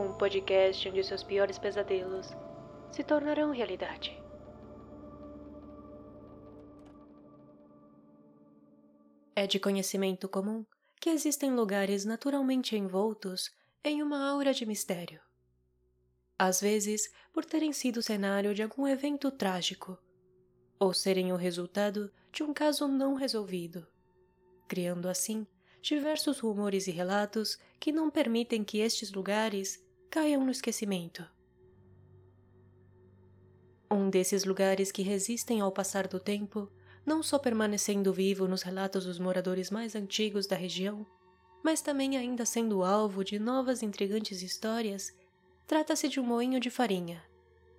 um podcast onde seus piores pesadelos se tornarão realidade. É de conhecimento comum que existem lugares naturalmente envoltos em uma aura de mistério. Às vezes, por terem sido cenário de algum evento trágico, ou serem o resultado de um caso não resolvido, criando assim diversos rumores e relatos que não permitem que estes lugares caiam no esquecimento. Um desses lugares que resistem ao passar do tempo, não só permanecendo vivo nos relatos dos moradores mais antigos da região, mas também ainda sendo alvo de novas intrigantes histórias, trata-se de um moinho de farinha,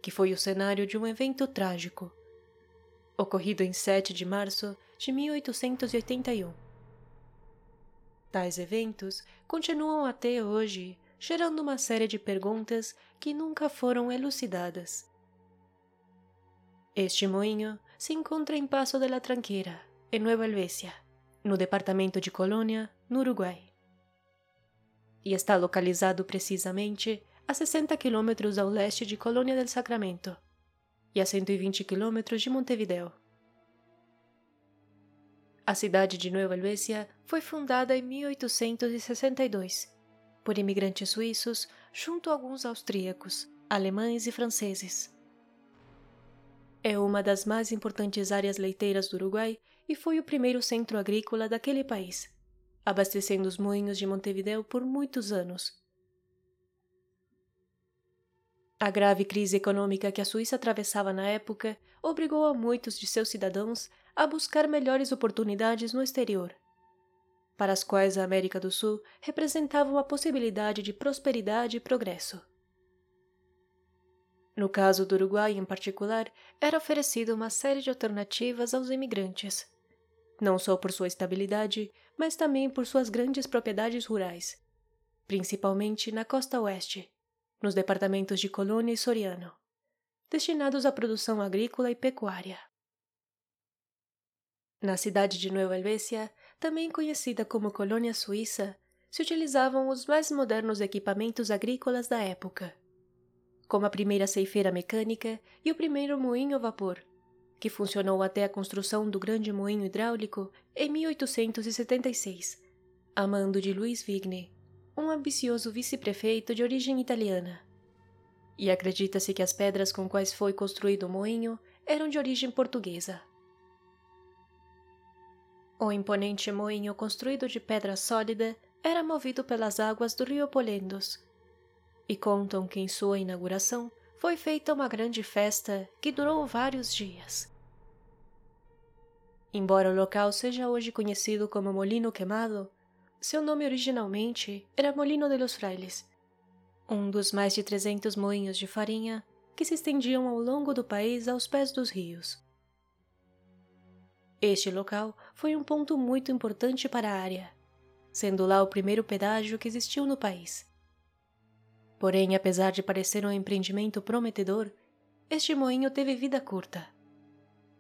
que foi o cenário de um evento trágico, ocorrido em 7 de março de 1881 Tais eventos continuam até hoje gerando uma série de perguntas que nunca foram elucidadas. Este moinho se encontra em Paso de la Tranqueira, em Nueva Helvécia, no departamento de Colônia, no Uruguai. E está localizado precisamente a 60 quilômetros ao leste de Colônia del Sacramento e a 120 quilômetros de Montevideo. A cidade de Nova Helvécia foi fundada em 1862 por imigrantes suíços junto a alguns austríacos, alemães e franceses. É uma das mais importantes áreas leiteiras do Uruguai e foi o primeiro centro agrícola daquele país, abastecendo os moinhos de Montevideo por muitos anos. A grave crise econômica que a Suíça atravessava na época obrigou a muitos de seus cidadãos a buscar melhores oportunidades no exterior, para as quais a América do Sul representava uma possibilidade de prosperidade e progresso. No caso do Uruguai em particular, era oferecida uma série de alternativas aos imigrantes, não só por sua estabilidade, mas também por suas grandes propriedades rurais, principalmente na costa oeste, nos departamentos de Colônia e Soriano, destinados à produção agrícola e pecuária. Na cidade de Nova Helvécia, também conhecida como colônia suíça, se utilizavam os mais modernos equipamentos agrícolas da época, como a primeira ceifeira mecânica e o primeiro moinho a vapor, que funcionou até a construção do grande moinho hidráulico em 1876, a mando de Luiz Vigne, um ambicioso vice-prefeito de origem italiana. E acredita-se que as pedras com quais foi construído o moinho eram de origem portuguesa. O imponente moinho construído de pedra sólida era movido pelas águas do rio Polendos. E contam que em sua inauguração foi feita uma grande festa que durou vários dias. Embora o local seja hoje conhecido como Molino Queimado, seu nome originalmente era Molino de los Frailes, um dos mais de 300 moinhos de farinha que se estendiam ao longo do país aos pés dos rios. Este local foi um ponto muito importante para a área, sendo lá o primeiro pedágio que existiu no país. Porém, apesar de parecer um empreendimento prometedor, este moinho teve vida curta.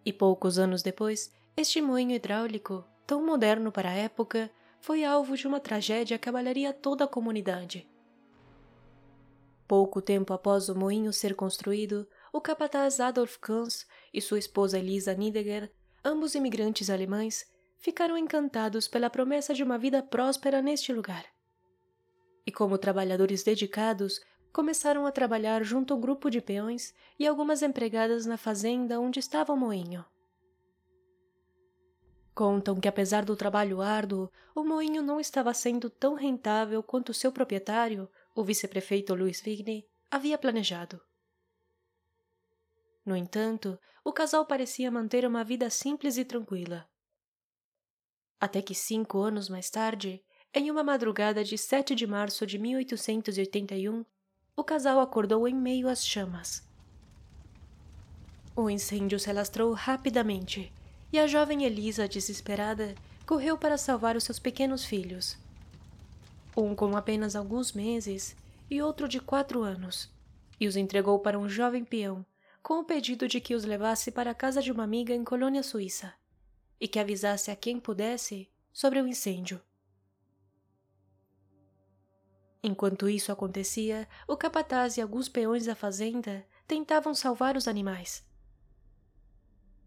E poucos anos depois, este moinho hidráulico, tão moderno para a época, foi alvo de uma tragédia que abalaria toda a comunidade. Pouco tempo após o moinho ser construído, o capataz Adolf Kanz e sua esposa Elisa Niedegger ambos imigrantes alemães, ficaram encantados pela promessa de uma vida próspera neste lugar. E como trabalhadores dedicados, começaram a trabalhar junto ao grupo de peões e algumas empregadas na fazenda onde estava o moinho. Contam que, apesar do trabalho árduo, o moinho não estava sendo tão rentável quanto seu proprietário, o vice-prefeito Luiz Vigne, havia planejado. No entanto, o casal parecia manter uma vida simples e tranquila. Até que cinco anos mais tarde, em uma madrugada de 7 de março de 1881, o casal acordou em meio às chamas. O incêndio se alastrou rapidamente e a jovem Elisa, desesperada, correu para salvar os seus pequenos filhos. Um com apenas alguns meses e outro de quatro anos, e os entregou para um jovem peão com o pedido de que os levasse para a casa de uma amiga em Colônia Suíça e que avisasse a quem pudesse sobre o incêndio. Enquanto isso acontecia, o capataz e alguns peões da fazenda tentavam salvar os animais.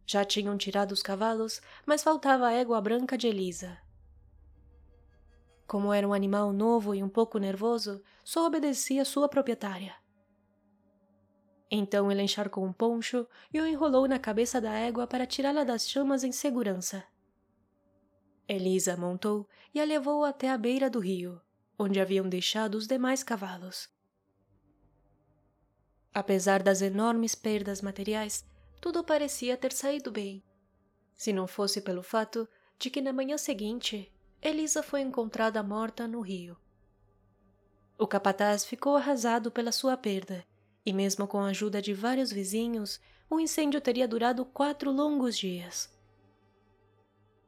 Já tinham tirado os cavalos, mas faltava a égua branca de Elisa. Como era um animal novo e um pouco nervoso, só obedecia sua proprietária. Então ele encharcou um poncho e o enrolou na cabeça da égua para tirá-la das chamas em segurança. Elisa montou e a levou até a beira do rio, onde haviam deixado os demais cavalos. Apesar das enormes perdas materiais, tudo parecia ter saído bem. Se não fosse pelo fato de que na manhã seguinte Elisa foi encontrada morta no rio. O capataz ficou arrasado pela sua perda, e mesmo com a ajuda de vários vizinhos, o incêndio teria durado quatro longos dias.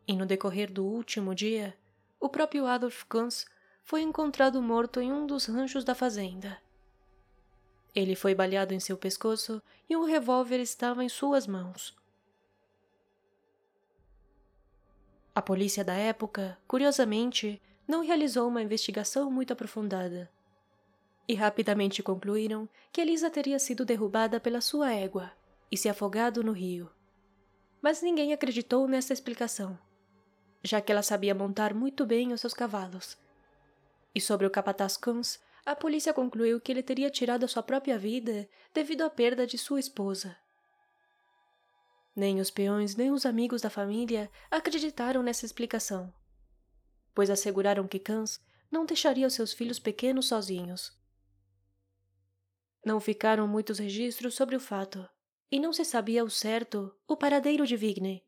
E no decorrer do último dia, o próprio Adolf Kunz foi encontrado morto em um dos ranchos da fazenda. Ele foi baleado em seu pescoço e um revólver estava em suas mãos. A polícia da época, curiosamente, não realizou uma investigação muito aprofundada. E rapidamente concluíram que Elisa teria sido derrubada pela sua égua e se afogado no rio. Mas ninguém acreditou nessa explicação, já que ela sabia montar muito bem os seus cavalos. E sobre o capataz Kunz, a polícia concluiu que ele teria tirado a sua própria vida devido à perda de sua esposa. Nem os peões nem os amigos da família acreditaram nessa explicação, pois asseguraram que Cãs não deixaria os seus filhos pequenos sozinhos. Não ficaram muitos registros sobre o fato, e não se sabia ao certo o paradeiro de Vigne,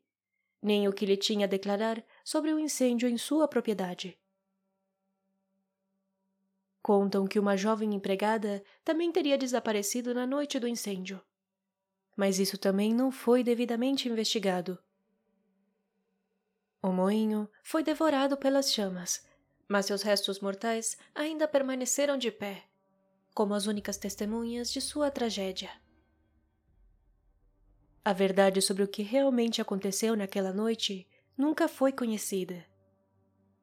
nem o que lhe tinha a declarar sobre o incêndio em sua propriedade. Contam que uma jovem empregada também teria desaparecido na noite do incêndio mas isso também não foi devidamente investigado. O moinho foi devorado pelas chamas, mas seus restos mortais ainda permaneceram de pé, como as únicas testemunhas de sua tragédia. A verdade sobre o que realmente aconteceu naquela noite nunca foi conhecida.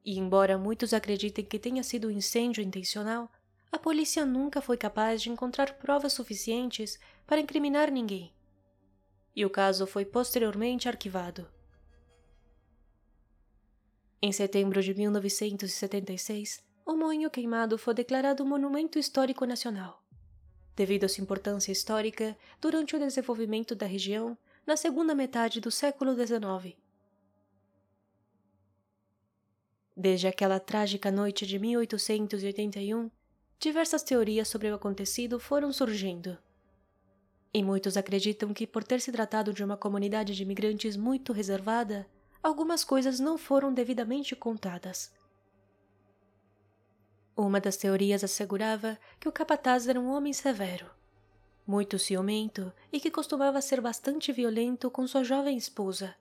E, embora muitos acreditem que tenha sido um incêndio intencional, a polícia nunca foi capaz de encontrar provas suficientes para incriminar ninguém e o caso foi posteriormente arquivado. Em setembro de 1976, o Moinho Queimado foi declarado Monumento Histórico Nacional, devido à sua importância histórica durante o desenvolvimento da região na segunda metade do século XIX. Desde aquela trágica noite de 1881, diversas teorias sobre o acontecido foram surgindo. E muitos acreditam que, por ter se tratado de uma comunidade de imigrantes muito reservada, algumas coisas não foram devidamente contadas. Uma das teorias assegurava que o capataz era um homem severo, muito ciumento e que costumava ser bastante violento com sua jovem esposa.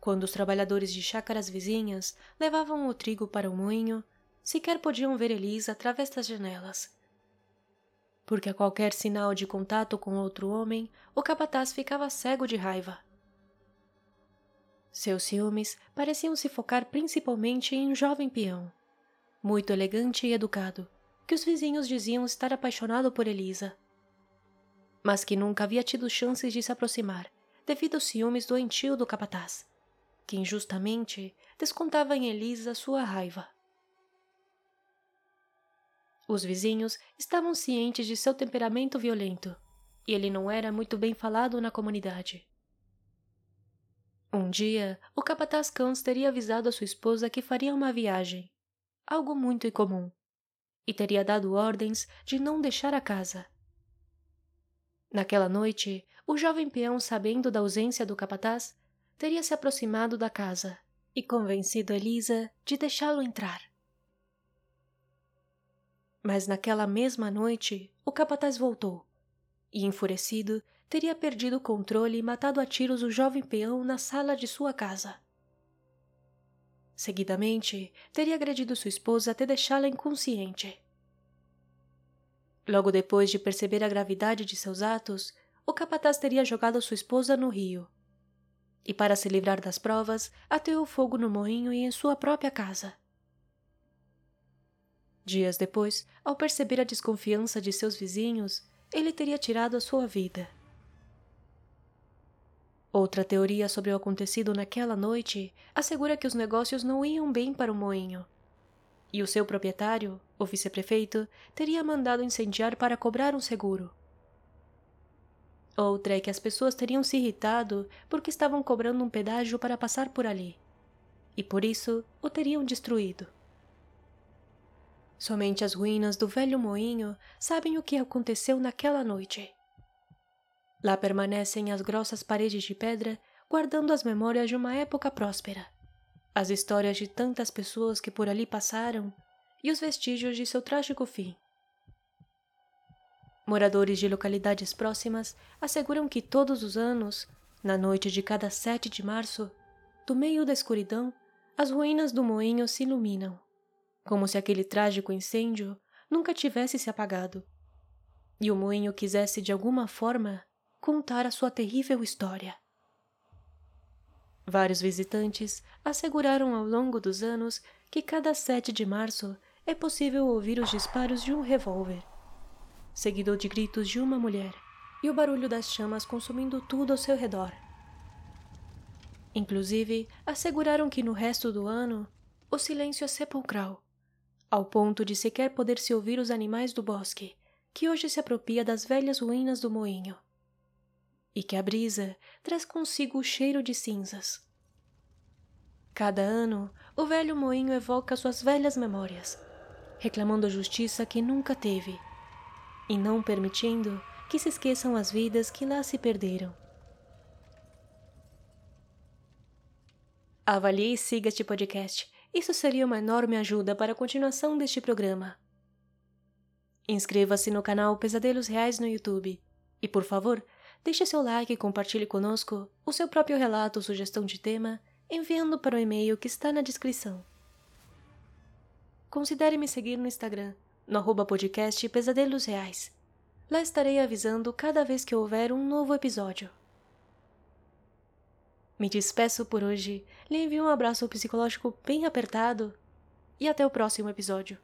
Quando os trabalhadores de chácaras vizinhas levavam o trigo para o moinho, sequer podiam ver Elisa através das janelas porque a qualquer sinal de contato com outro homem, o capataz ficava cego de raiva. Seus ciúmes pareciam se focar principalmente em um jovem peão, muito elegante e educado, que os vizinhos diziam estar apaixonado por Elisa, mas que nunca havia tido chances de se aproximar devido aos ciúmes doentio do capataz, que injustamente descontava em Elisa sua raiva. Os vizinhos estavam cientes de seu temperamento violento, e ele não era muito bem falado na comunidade. Um dia, o capataz Cães teria avisado a sua esposa que faria uma viagem, algo muito incomum, e teria dado ordens de não deixar a casa. Naquela noite, o jovem peão, sabendo da ausência do capataz, teria se aproximado da casa e convencido Elisa de deixá-lo entrar. Mas naquela mesma noite, o capataz voltou. E, enfurecido, teria perdido o controle e matado a tiros o jovem peão na sala de sua casa. Seguidamente, teria agredido sua esposa até deixá-la inconsciente. Logo depois de perceber a gravidade de seus atos, o capataz teria jogado sua esposa no rio. E, para se livrar das provas, ateou fogo no moinho e em sua própria casa. Dias depois, ao perceber a desconfiança de seus vizinhos, ele teria tirado a sua vida. Outra teoria sobre o acontecido naquela noite assegura que os negócios não iam bem para o moinho. E o seu proprietário, o vice-prefeito, teria mandado incendiar para cobrar um seguro. Outra é que as pessoas teriam se irritado porque estavam cobrando um pedágio para passar por ali. E por isso o teriam destruído. Somente as ruínas do velho moinho sabem o que aconteceu naquela noite. Lá permanecem as grossas paredes de pedra, guardando as memórias de uma época próspera, as histórias de tantas pessoas que por ali passaram e os vestígios de seu trágico fim. Moradores de localidades próximas asseguram que todos os anos, na noite de cada 7 de março, do meio da escuridão, as ruínas do moinho se iluminam, como se aquele trágico incêndio nunca tivesse se apagado, e o moinho quisesse de alguma forma contar a sua terrível história. Vários visitantes asseguraram ao longo dos anos que cada 7 de março é possível ouvir os disparos de um revólver, seguido de gritos de uma mulher e o barulho das chamas consumindo tudo ao seu redor. Inclusive, asseguraram que no resto do ano o silêncio é sepulcral, ao ponto de sequer poder se ouvir os animais do bosque, que hoje se apropria das velhas ruínas do moinho e que a brisa traz consigo o cheiro de cinzas. Cada ano, o velho moinho evoca suas velhas memórias, reclamando a justiça que nunca teve, e não permitindo que se esqueçam as vidas que lá se perderam. Avalie e siga este podcast. Isso seria uma enorme ajuda para a continuação deste programa. Inscreva-se no canal Pesadelos Reais no YouTube e, por favor, Deixe seu like e compartilhe conosco o seu próprio relato ou sugestão de tema enviando para o e-mail que está na descrição. Considere me seguir no Instagram, no arroba podcast Pesadelos Reais. Lá estarei avisando cada vez que houver um novo episódio. Me despeço por hoje, lhe envio um abraço psicológico bem apertado e até o próximo episódio.